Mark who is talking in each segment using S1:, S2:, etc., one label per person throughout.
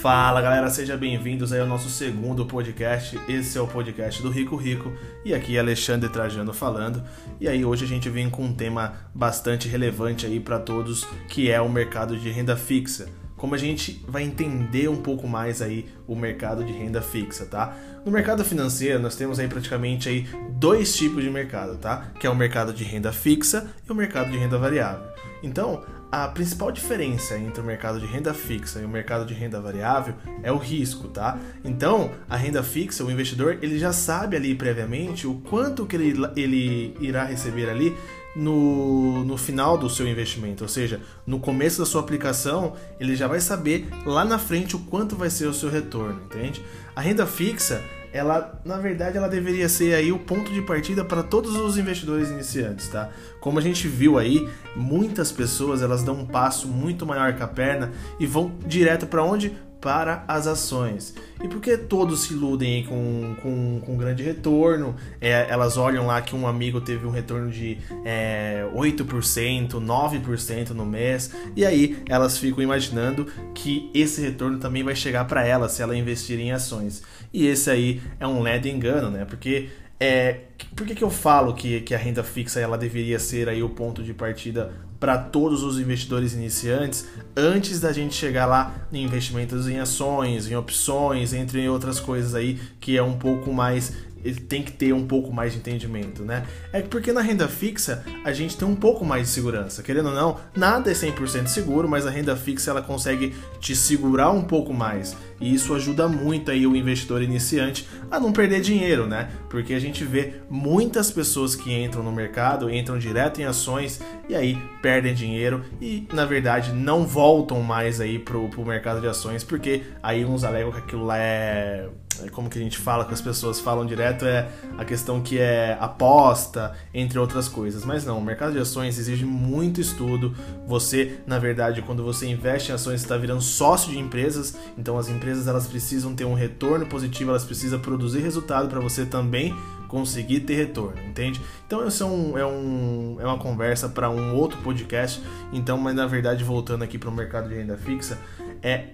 S1: Fala galera, sejam bem-vindos aí ao nosso segundo podcast. Esse é o podcast do Rico Rico e aqui é Alexandre Trajano falando. E aí hoje a gente vem com um tema bastante relevante aí para todos, que é o mercado de renda fixa. Como a gente vai entender um pouco mais aí o mercado de renda fixa, tá? No mercado financeiro nós temos aí praticamente aí dois tipos de mercado, tá? Que é o mercado de renda fixa e o mercado de renda variável. Então, a principal diferença entre o mercado de renda fixa e o mercado de renda variável é o risco, tá? Então, a renda fixa, o investidor, ele já sabe ali previamente o quanto que ele, ele irá receber ali no, no final do seu investimento, ou seja, no começo da sua aplicação, ele já vai saber lá na frente o quanto vai ser o seu retorno, entende? A renda fixa, ela, na verdade, ela deveria ser aí o ponto de partida para todos os investidores iniciantes, tá? Como a gente viu aí, muitas pessoas elas dão um passo muito maior que a perna e vão direto para onde? Para as ações. E por que todos se iludem com, com, com grande retorno? É, elas olham lá que um amigo teve um retorno de é, 8%, 9% no mês, e aí elas ficam imaginando que esse retorno também vai chegar para elas se ela investir em ações. E esse aí é um ledo engano, né? Porque é, por que, que eu falo que, que a renda fixa ela deveria ser aí o ponto de partida para todos os investidores iniciantes antes da gente chegar lá em investimentos em ações, em opções, entre outras coisas aí que é um pouco mais ele tem que ter um pouco mais de entendimento, né? É porque na renda fixa a gente tem um pouco mais de segurança. Querendo ou não, nada é 100% seguro, mas a renda fixa ela consegue te segurar um pouco mais. E isso ajuda muito aí o investidor iniciante a não perder dinheiro, né? Porque a gente vê muitas pessoas que entram no mercado, entram direto em ações e aí perdem dinheiro e na verdade não voltam mais aí pro, pro mercado de ações, porque aí uns alegam que aquilo lá é como que a gente fala que as pessoas falam direto é a questão que é aposta, entre outras coisas. Mas não, o mercado de ações exige muito estudo. Você, na verdade, quando você investe em ações, está virando sócio de empresas. Então as empresas elas precisam ter um retorno positivo, elas precisam produzir resultado para você também conseguir ter retorno, entende? Então isso é, um, é, um, é uma conversa para um outro podcast. Então, mas na verdade, voltando aqui para o mercado de renda fixa, é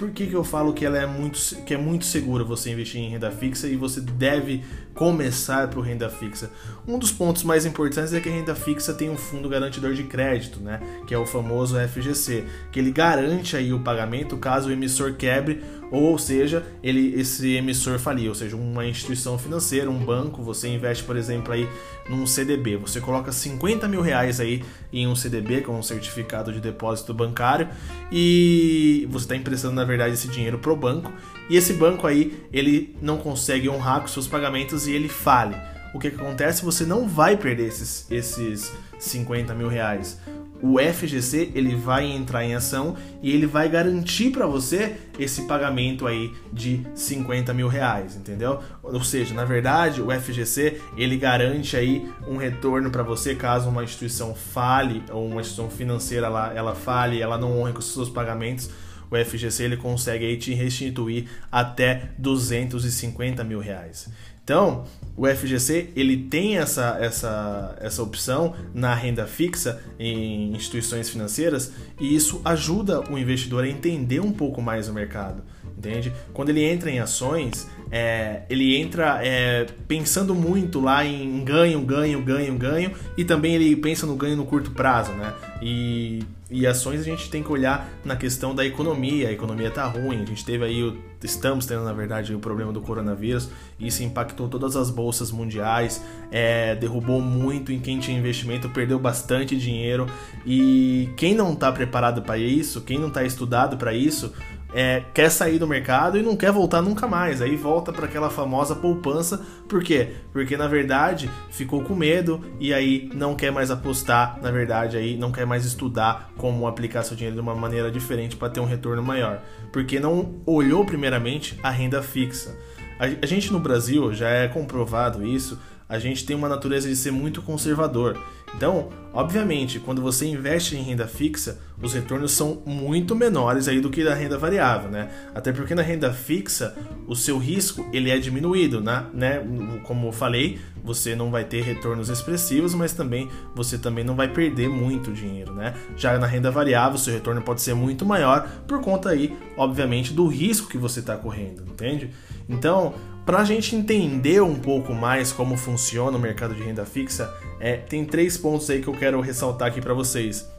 S1: por que, que eu falo que ela é muito, que é muito segura você investir em renda fixa e você deve começar por renda fixa? Um dos pontos mais importantes é que a renda fixa tem um fundo garantidor de crédito, né? Que é o famoso FGC, que ele garante aí o pagamento caso o emissor quebre ou seja, ele esse emissor falir, ou seja, uma instituição financeira, um banco, você investe, por exemplo, aí num CDB, você coloca 50 mil reais aí em um CDB, que é um certificado de depósito bancário, e você está emprestando, na verdade, esse dinheiro para o banco, e esse banco aí, ele não consegue honrar com seus pagamentos e ele fale. O que, que acontece? Você não vai perder esses, esses 50 mil reais o FGC ele vai entrar em ação e ele vai garantir para você esse pagamento aí de 50 mil reais, entendeu? Ou seja, na verdade, o FGC ele garante aí um retorno para você caso uma instituição fale ou uma instituição financeira ela, ela fale, ela não honre com os seus pagamentos. O FGC ele consegue aí te restituir até 250 mil reais. Então, o FGC ele tem essa, essa, essa opção na renda fixa em instituições financeiras e isso ajuda o investidor a entender um pouco mais o mercado, entende? Quando ele entra em ações, é, ele entra é, pensando muito lá em ganho, ganho, ganho, ganho e também ele pensa no ganho no curto prazo, né? E e ações a gente tem que olhar na questão da economia. A economia está ruim. A gente teve aí, estamos tendo na verdade o problema do coronavírus. Isso impactou todas as bolsas mundiais, é, derrubou muito em quem tinha investimento, perdeu bastante dinheiro. E quem não está preparado para isso, quem não está estudado para isso, é, quer sair do mercado e não quer voltar nunca mais. Aí volta para aquela famosa poupança. Por quê? Porque na verdade ficou com medo e aí não quer mais apostar, na verdade aí não quer mais estudar como aplicar seu dinheiro de uma maneira diferente para ter um retorno maior. Porque não olhou primeiramente a renda fixa. A gente no Brasil já é comprovado isso a gente tem uma natureza de ser muito conservador. Então, obviamente, quando você investe em renda fixa, os retornos são muito menores aí do que na renda variável, né? Até porque na renda fixa, o seu risco ele é diminuído, né? né? Como eu falei, você não vai ter retornos expressivos, mas também você também não vai perder muito dinheiro, né? Já na renda variável, seu retorno pode ser muito maior por conta aí, obviamente, do risco que você está correndo, entende? Então, para a gente entender um pouco mais como funciona o mercado de renda fixa, é, tem três pontos aí que eu quero ressaltar aqui para vocês.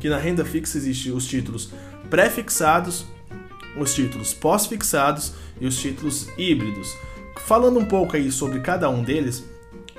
S1: Que na renda fixa existem os títulos pré-fixados, os títulos pós-fixados e os títulos híbridos. Falando um pouco aí sobre cada um deles,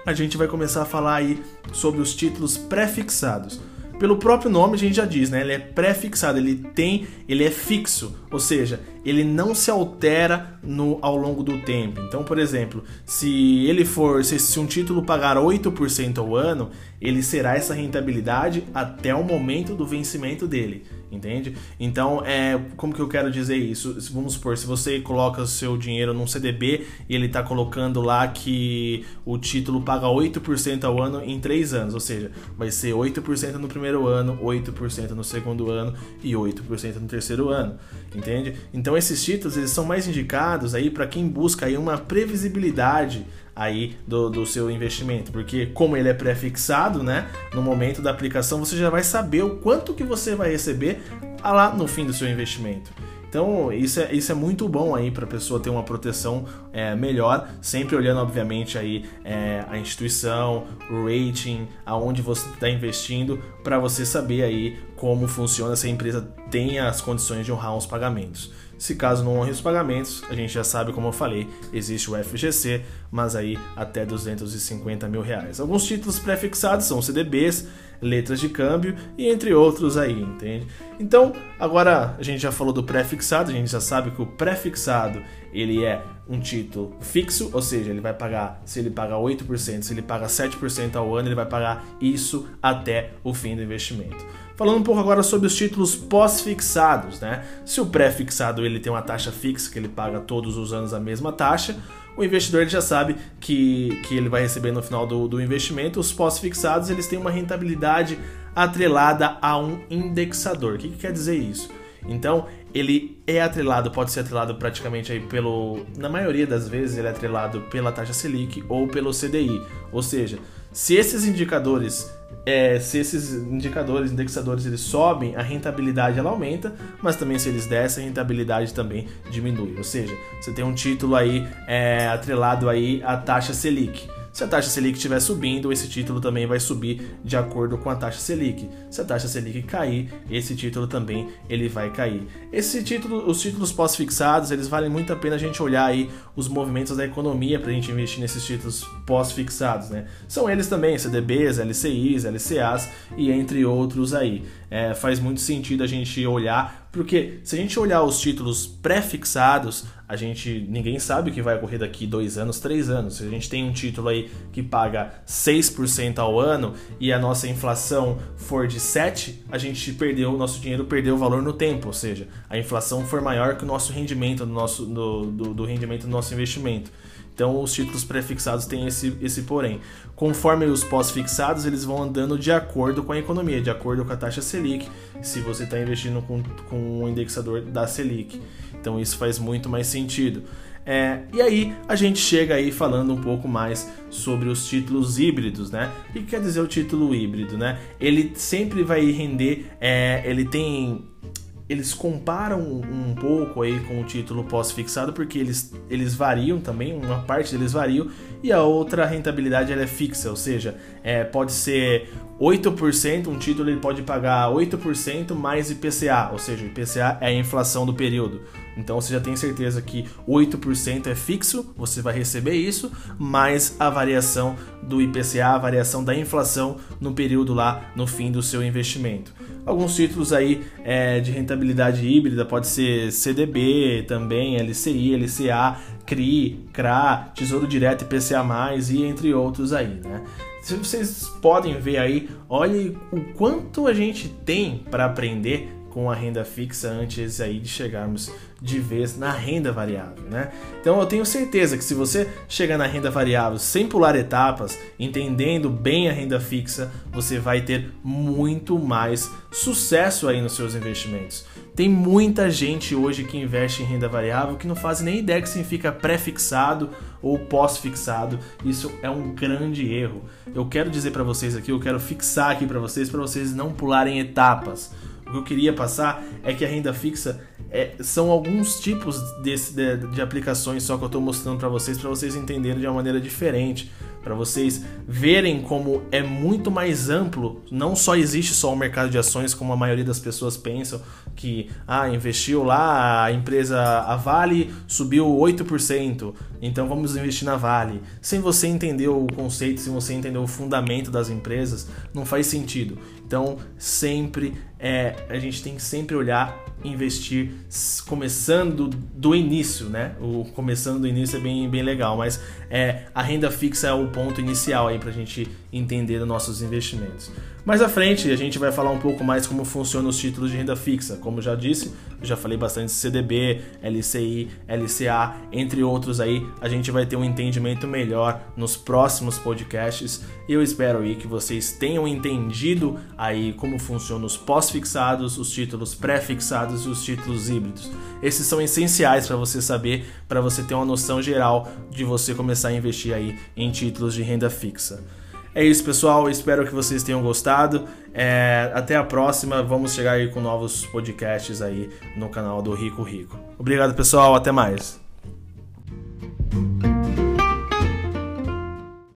S1: a gente vai começar a falar aí sobre os títulos pré-fixados. Pelo próprio nome a gente já diz, né? Ele é pré-fixado, ele tem, ele é fixo, ou seja, ele não se altera no, ao longo do tempo. Então, por exemplo, se ele for, se, se um título pagar 8% ao ano, ele será essa rentabilidade até o momento do vencimento dele entende? Então, é, como que eu quero dizer isso? Vamos supor, se você coloca o seu dinheiro num CDB e ele está colocando lá que o título paga 8% ao ano em 3 anos, ou seja, vai ser 8% no primeiro ano, 8% no segundo ano e 8% no terceiro ano, entende? Então, esses títulos eles são mais indicados aí para quem busca aí uma previsibilidade aí do, do seu investimento, porque como ele é pré-fixado, né, no momento da aplicação você já vai saber o quanto que você vai receber lá no fim do seu investimento. Então, isso é, isso é muito bom aí para a pessoa ter uma proteção é, melhor, sempre olhando, obviamente, aí é, a instituição, o rating, aonde você está investindo, para você saber aí como funciona se a empresa tem as condições de honrar os pagamentos. Se caso não honre os pagamentos, a gente já sabe, como eu falei, existe o FGC, mas aí até 250 mil reais. Alguns títulos pré-fixados são CDBs, letras de câmbio e entre outros aí, entende? Então, agora a gente já falou do pré-fixado, a gente já sabe que o pré-fixado ele é um título fixo, ou seja, ele vai pagar, se ele paga 8%, se ele paga 7% ao ano, ele vai pagar isso até o fim do investimento. Falando um pouco agora sobre os títulos pós-fixados, né? Se o pré-fixado ele tem uma taxa fixa que ele paga todos os anos a mesma taxa, o investidor ele já sabe que, que ele vai receber no final do, do investimento. Os pós-fixados eles têm uma rentabilidade atrelada a um indexador. O que, que quer dizer isso? Então, ele é atrelado, pode ser atrelado praticamente aí pelo. Na maioria das vezes, ele é atrelado pela taxa Selic ou pelo CDI. Ou seja, se esses indicadores é, se esses indicadores, indexadores, eles sobem, a rentabilidade ela aumenta, mas também se eles descem, a rentabilidade também diminui. Ou seja, você tem um título aí é, atrelado aí à taxa Selic. Se a taxa Selic estiver subindo, esse título também vai subir de acordo com a taxa Selic. Se a taxa Selic cair, esse título também ele vai cair. Esse título, os títulos pós-fixados, eles valem muito a pena a gente olhar aí os movimentos da economia para a gente investir nesses títulos pós-fixados, né? São eles também CDBs, LCIs, LCAs e entre outros aí. É, faz muito sentido a gente olhar porque se a gente olhar os títulos pré-fixados, a gente ninguém sabe o que vai ocorrer daqui dois anos, três anos. Se a gente tem um título aí que paga 6% ao ano e a nossa inflação for de 7%, a gente perdeu, o nosso dinheiro perdeu o valor no tempo, ou seja, a inflação for maior que o nosso rendimento do, nosso, do, do, do rendimento do nosso investimento. Então os títulos pré-fixados têm esse, esse porém. Conforme os pós-fixados, eles vão andando de acordo com a economia, de acordo com a taxa Selic, se você está investindo com, com o indexador da Selic. Então isso faz muito mais sentido. É, e aí a gente chega aí falando um pouco mais sobre os títulos híbridos, né? O que quer dizer o título híbrido, né? Ele sempre vai render, é, ele tem eles comparam um pouco aí com o título pós-fixado porque eles, eles variam também, uma parte deles variam e a outra rentabilidade ela é fixa, ou seja, é, pode ser 8%, um título ele pode pagar 8% mais IPCA, ou seja, IPCA é a inflação do período. Então você já tem certeza que 8% é fixo, você vai receber isso, mais a variação do IPCA, a variação da inflação no período lá no fim do seu investimento. Alguns títulos aí é, de rentabilidade híbrida pode ser CDB também, LCI, LCA, CRI, CRA, Tesouro Direto IPCA+, e entre outros aí, né? Vocês podem ver aí, olhe o quanto a gente tem para aprender com a renda fixa antes aí de chegarmos de vez na renda variável, né? Então eu tenho certeza que se você chegar na renda variável sem pular etapas, entendendo bem a renda fixa, você vai ter muito mais sucesso aí nos seus investimentos. Tem muita gente hoje que investe em renda variável que não faz nem ideia que significa pré-fixado ou pós-fixado. Isso é um grande erro. Eu quero dizer para vocês aqui, eu quero fixar aqui para vocês, para vocês não pularem etapas. O que eu queria passar é que a renda fixa é, são alguns tipos desse, de, de, aplicações só que eu estou mostrando para vocês, para vocês entenderem de uma maneira diferente, para vocês verem como é muito mais amplo. Não só existe só o mercado de ações, como a maioria das pessoas pensam, que ah, investiu lá, a empresa, a Vale subiu 8%, então vamos investir na Vale. Sem você entender o conceito, sem você entender o fundamento das empresas, não faz sentido. Então, sempre é, a gente tem que sempre olhar investir começando do início, né? O começando do início é bem, bem legal, mas é, a renda fixa é o ponto inicial aí para a gente entender os nossos investimentos. Mais à frente a gente vai falar um pouco mais como funcionam os títulos de renda fixa. Como já disse, já falei bastante CDB, LCI, LCA, entre outros aí. A gente vai ter um entendimento melhor nos próximos podcasts. Eu espero aí que vocês tenham entendido aí como funcionam os pós-fixados, os títulos pré-fixados e os títulos híbridos. Esses são essenciais para você saber, para você ter uma noção geral de você começar a investir aí em títulos de renda fixa. É isso, pessoal. Espero que vocês tenham gostado. É, até a próxima. Vamos chegar aí com novos podcasts aí no canal do Rico Rico. Obrigado, pessoal. Até mais.